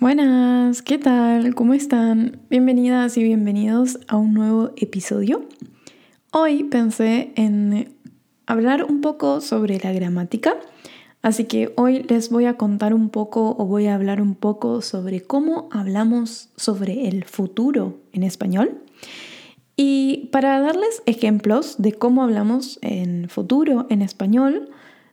Buenas, ¿qué tal? ¿Cómo están? Bienvenidas y bienvenidos a un nuevo episodio. Hoy pensé en hablar un poco sobre la gramática, así que hoy les voy a contar un poco o voy a hablar un poco sobre cómo hablamos sobre el futuro en español. Y para darles ejemplos de cómo hablamos en futuro en español,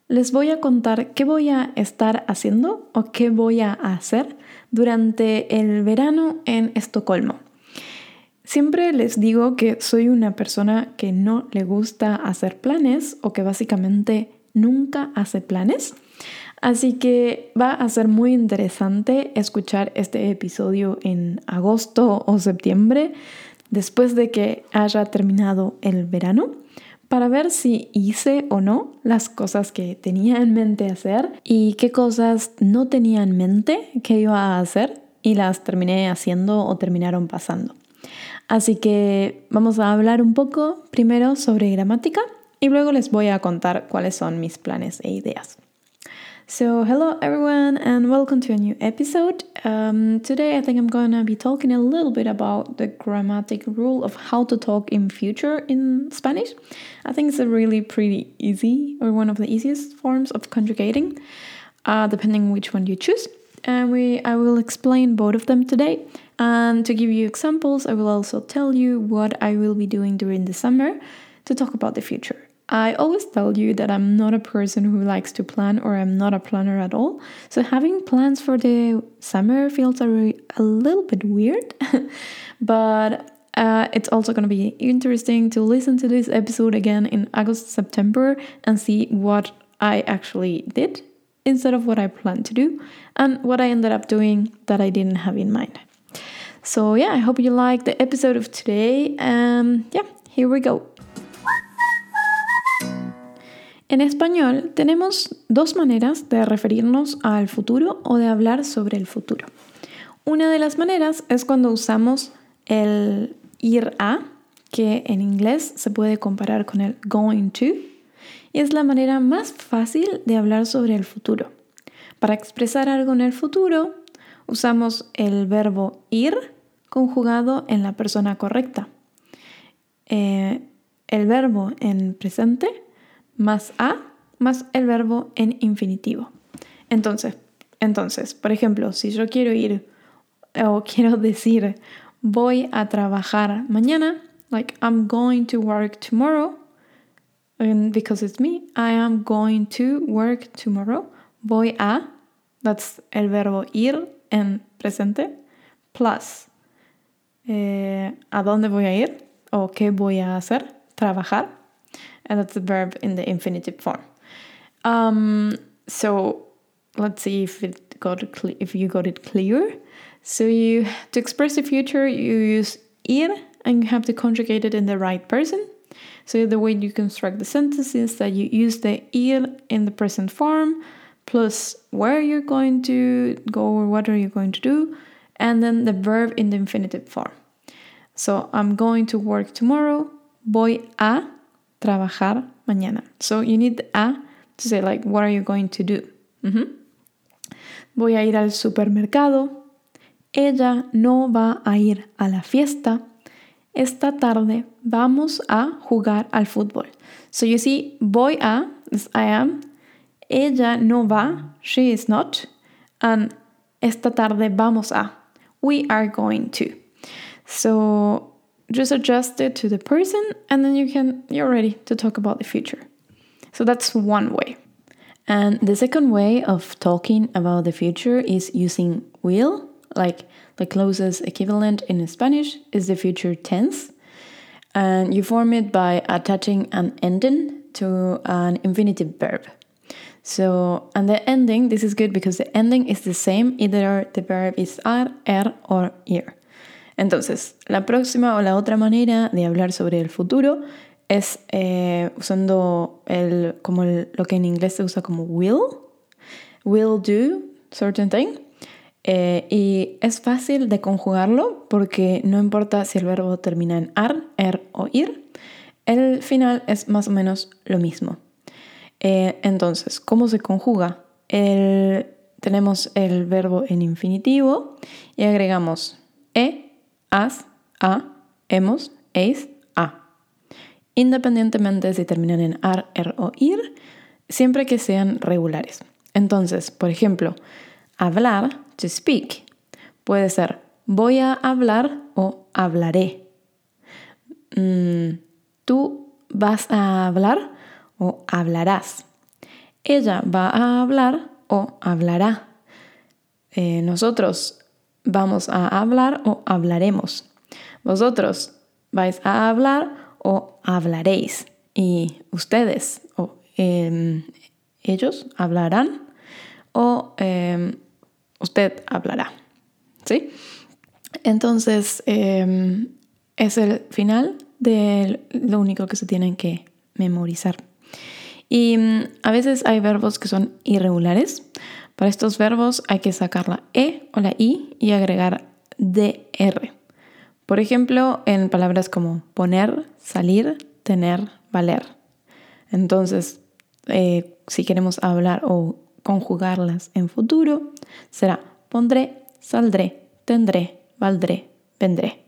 les voy a contar qué voy a estar haciendo o qué voy a hacer durante el verano en Estocolmo. Siempre les digo que soy una persona que no le gusta hacer planes o que básicamente nunca hace planes. Así que va a ser muy interesante escuchar este episodio en agosto o septiembre, después de que haya terminado el verano para ver si hice o no las cosas que tenía en mente hacer y qué cosas no tenía en mente que iba a hacer y las terminé haciendo o terminaron pasando. Así que vamos a hablar un poco primero sobre gramática y luego les voy a contar cuáles son mis planes e ideas. So, hello everyone, and welcome to a new episode. Um, today, I think I'm gonna be talking a little bit about the grammatic rule of how to talk in future in Spanish. I think it's a really pretty easy, or one of the easiest forms of conjugating, uh, depending which one you choose. And we, I will explain both of them today. And to give you examples, I will also tell you what I will be doing during the summer to talk about the future. I always tell you that I'm not a person who likes to plan or I'm not a planner at all. So having plans for the summer feels a, a little bit weird. but uh, it's also going to be interesting to listen to this episode again in August, September and see what I actually did instead of what I planned to do and what I ended up doing that I didn't have in mind. So, yeah, I hope you like the episode of today. Um, yeah, here we go. En español tenemos dos maneras de referirnos al futuro o de hablar sobre el futuro. Una de las maneras es cuando usamos el ir a, que en inglés se puede comparar con el going to, y es la manera más fácil de hablar sobre el futuro. Para expresar algo en el futuro, usamos el verbo ir conjugado en la persona correcta. Eh, el verbo en presente más a más el verbo en infinitivo. Entonces, entonces, por ejemplo, si yo quiero ir o quiero decir voy a trabajar mañana, like I'm going to work tomorrow, and because it's me, I am going to work tomorrow. Voy a, that's el verbo ir en presente, plus eh, a dónde voy a ir o qué voy a hacer, trabajar and that's the verb in the infinitive form. Um, so let's see if it got if you got it clear. So you to express the future, you use ir and you have to conjugate it in the right person. So the way you construct the sentence is that you use the ir in the present form plus where you're going to go or what are you going to do, and then the verb in the infinitive form. So I'm going to work tomorrow. Voy a trabajar mañana. So you need a to say like what are you going to do? Voy a ir al supermercado. Ella no va a ir a la fiesta. Esta tarde vamos a jugar al fútbol. So you see, voy a is I am. Ella no va, she is not. And esta tarde vamos a, we are going to. So just adjust it to the person and then you can you're ready to talk about the future. So that's one way. And the second way of talking about the future is using will like the closest equivalent in spanish is the future tense. And you form it by attaching an ending to an infinitive verb. So and the ending this is good because the ending is the same either the verb is ar er or ir Entonces, la próxima o la otra manera de hablar sobre el futuro es eh, usando el, como lo que en inglés se usa como will, will do certain thing. Eh, y es fácil de conjugarlo porque no importa si el verbo termina en ar, er o ir, el final es más o menos lo mismo. Eh, entonces, ¿cómo se conjuga? El tenemos el verbo en infinitivo y agregamos e, as, a, hemos, eis, a. Independientemente si terminan en ar, er o ir, siempre que sean regulares. Entonces, por ejemplo, hablar, to speak, puede ser voy a hablar o hablaré. Mm, tú vas a hablar o hablarás. Ella va a hablar o hablará. Eh, nosotros vamos a hablar o hablaremos. Vosotros vais a hablar o hablaréis. Y ustedes o em, ellos hablarán o em, usted hablará. ¿Sí? Entonces, em, es el final de lo único que se tienen que memorizar. Y mm, a veces hay verbos que son irregulares. Para estos verbos hay que sacar la E o la I y agregar DR. Por ejemplo, en palabras como poner, salir, tener, valer. Entonces, eh, si queremos hablar o conjugarlas en futuro, será pondré, saldré, tendré, valdré, vendré.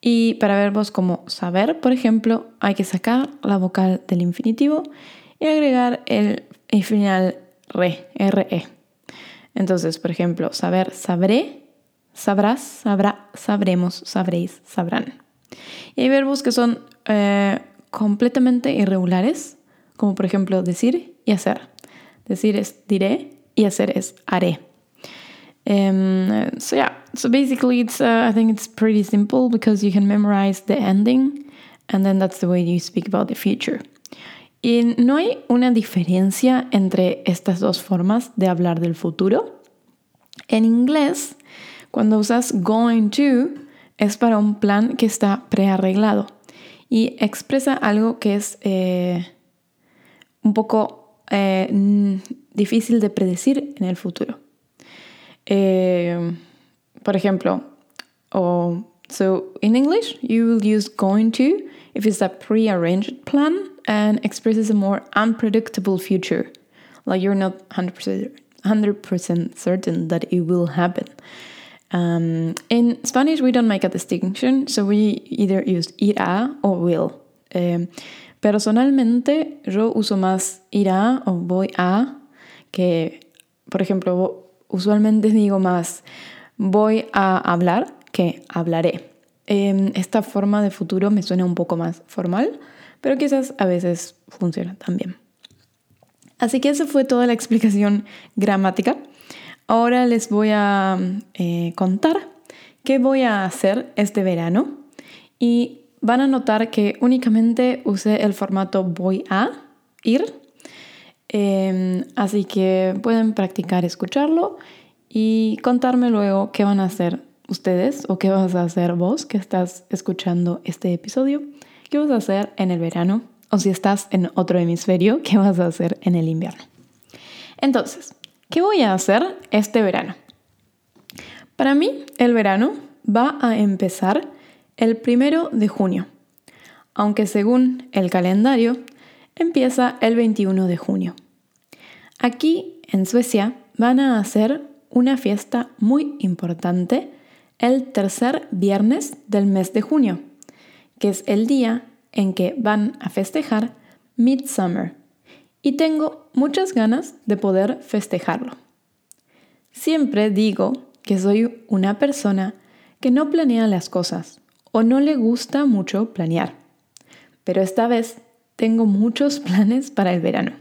Y para verbos como saber, por ejemplo, hay que sacar la vocal del infinitivo y agregar el, final re, re. Entonces, por ejemplo, saber, sabré, sabrás, sabrá, sabremos, sabréis, sabrán. Y hay verbos que son eh, completamente irregulares, como por ejemplo decir y hacer. Decir es diré y hacer es haré. Um, so yeah, so basically, it's uh, I think it's pretty simple because you can memorize the ending, and then that's the way you speak about the future. Y no hay una diferencia entre estas dos formas de hablar del futuro. En inglés, cuando usas going to, es para un plan que está prearreglado y expresa algo que es eh, un poco eh, difícil de predecir en el futuro. Eh, por ejemplo, o so in English, you will use going to if it's a pre-arranged plan and expresses a more unpredictable future, like you're not 100%, 100% certain that it will happen. Um, in Spanish, we don't make a distinction, so we either use irá or will. Eh, personalmente, yo uso más irá o voy a que, por ejemplo, usualmente digo más voy a hablar que hablaré. Em, esta forma de futuro me suena un poco más formal, pero quizás a veces funciona también. Así que esa fue toda la explicación gramática. Ahora les voy a eh, contar qué voy a hacer este verano y van a notar que únicamente usé el formato voy a ir Em, así que pueden practicar escucharlo y contarme luego qué van a hacer ustedes o qué vas a hacer vos que estás escuchando este episodio, qué vas a hacer en el verano o si estás en otro hemisferio, qué vas a hacer en el invierno. Entonces, ¿qué voy a hacer este verano? Para mí, el verano va a empezar el primero de junio, aunque según el calendario, empieza el 21 de junio. Aquí, en Suecia, van a hacer una fiesta muy importante el tercer viernes del mes de junio, que es el día en que van a festejar Midsummer. Y tengo muchas ganas de poder festejarlo. Siempre digo que soy una persona que no planea las cosas o no le gusta mucho planear. Pero esta vez tengo muchos planes para el verano.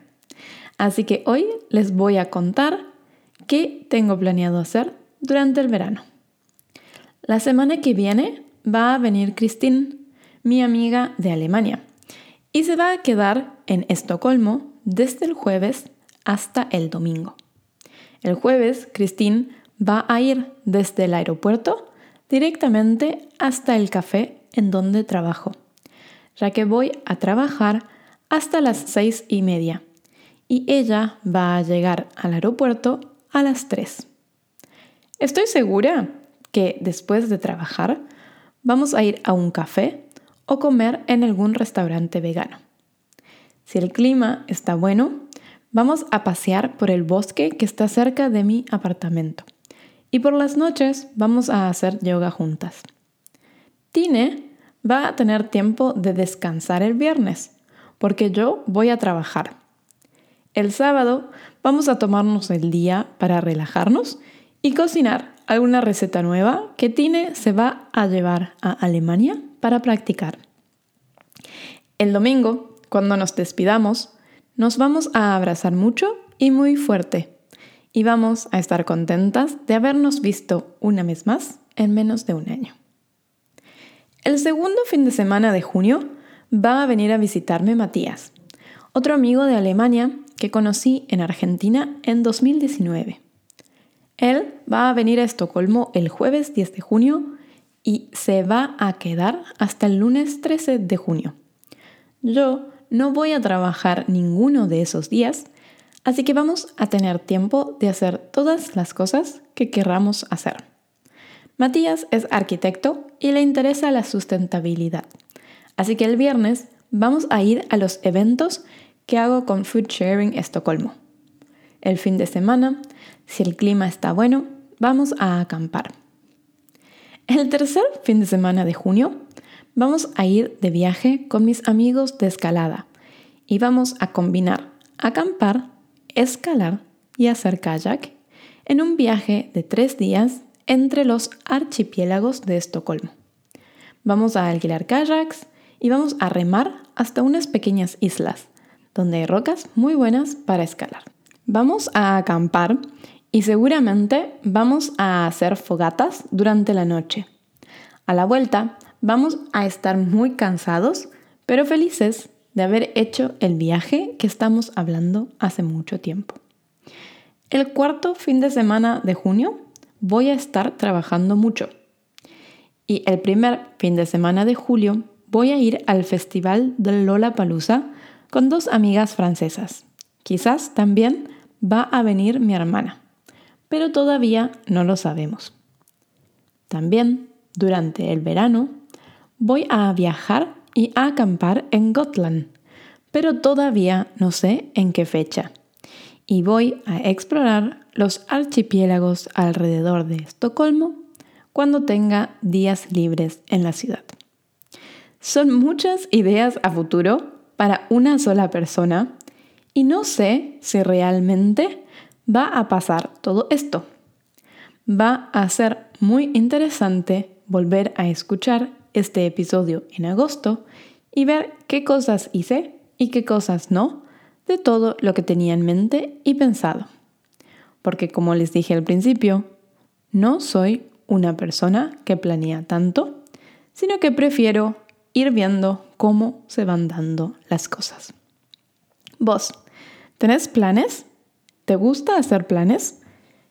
Así que hoy les voy a contar qué tengo planeado hacer durante el verano. La semana que viene va a venir Christine, mi amiga de Alemania, y se va a quedar en Estocolmo desde el jueves hasta el domingo. El jueves, Christine va a ir desde el aeropuerto directamente hasta el café en donde trabajo ya que voy a trabajar hasta las seis y media y ella va a llegar al aeropuerto a las tres. Estoy segura que después de trabajar vamos a ir a un café o comer en algún restaurante vegano. Si el clima está bueno, vamos a pasear por el bosque que está cerca de mi apartamento. Y por las noches vamos a hacer yoga juntas. Tine va a tener tiempo de descansar el viernes, porque yo voy a trabajar. El sábado vamos a tomarnos el día para relajarnos y cocinar alguna receta nueva que Tine se va a llevar a Alemania para practicar. El domingo, cuando nos despidamos, nos vamos a abrazar mucho y muy fuerte y vamos a estar contentas de habernos visto una vez más en menos de un año. El segundo fin de semana de junio va a venir a visitarme Matías, otro amigo de Alemania que conocí en Argentina en 2019. Él va a venir a Estocolmo el jueves 10 de junio y se va a quedar hasta el lunes 13 de junio. Yo no voy a trabajar ninguno de esos días, así que vamos a tener tiempo de hacer todas las cosas que querramos hacer. Matías es arquitecto y le interesa la sustentabilidad, así que el viernes vamos a ir a los eventos que hago con Food Sharing Estocolmo. El fin de semana, si el clima está bueno, vamos a acampar. El tercer fin de semana de junio vamos a ir de viaje con mis amigos de escalada y vamos a combinar acampar, escalar y hacer kayak en un viaje de tres días entre los archipiélagos de Estocolmo. Vamos a alquilar kayaks y vamos a remar hasta unas pequeñas islas, donde hay rocas muy buenas para escalar. Vamos a acampar y seguramente vamos a hacer fogatas durante la noche. A la vuelta vamos a estar muy cansados, pero felices de haber hecho el viaje que estamos hablando hace mucho tiempo. El cuarto fin de semana de junio voy a estar trabajando mucho. Y el primer fin de semana de julio voy a ir al festival de Lollapalooza con dos amigas francesas. Quizás también va a venir mi hermana, pero todavía no lo sabemos. También, durante el verano, voy a viajar y a acampar en Gotland, pero todavía no sé en qué fecha. Y voy a explorar los archipiélagos alrededor de Estocolmo cuando tenga días libres en la ciudad. Son muchas ideas a futuro para una sola persona y no sé si realmente va a pasar todo esto. Va a ser muy interesante volver a escuchar este episodio en agosto y ver qué cosas hice y qué cosas no de todo lo que tenía en mente y pensado. Porque como les dije al principio, no soy una persona que planea tanto, sino que prefiero ir viendo cómo se van dando las cosas. Vos, ¿tenés planes? ¿Te gusta hacer planes?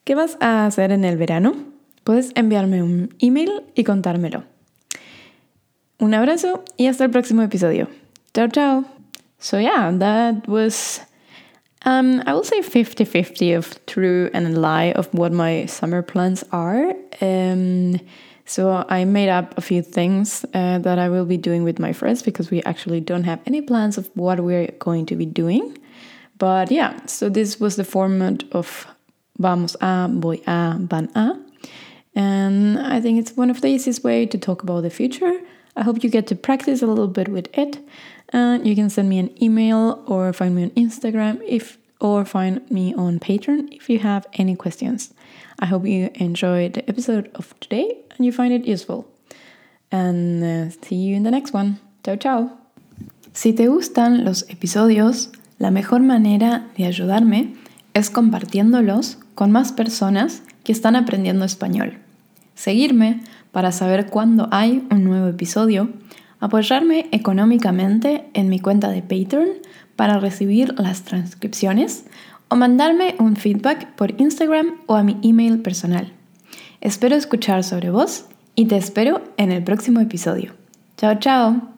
¿Qué vas a hacer en el verano? Puedes enviarme un email y contármelo. Un abrazo y hasta el próximo episodio. Chao, chao. So yeah, that was um, I will say 50-50 of true and lie of what my summer plans are. Um, So I made up a few things uh, that I will be doing with my friends because we actually don't have any plans of what we're going to be doing. But yeah, so this was the format of vamos a, voy a, van a. And I think it's one of the easiest way to talk about the future. I hope you get to practice a little bit with it. And you can send me an email or find me on Instagram if or find me on Patreon if you have any questions. I hope you enjoyed the episode of today and you find it useful. And uh, see you in the next one. Chao, chao. Si te gustan los episodios, la mejor manera de ayudarme es compartiéndolos con más personas que están aprendiendo español. Seguirme para saber cuándo hay un nuevo episodio, apoyarme económicamente en mi cuenta de Patreon para recibir las transcripciones o mandarme un feedback por Instagram o a mi email personal. Espero escuchar sobre vos y te espero en el próximo episodio. Chao, chao.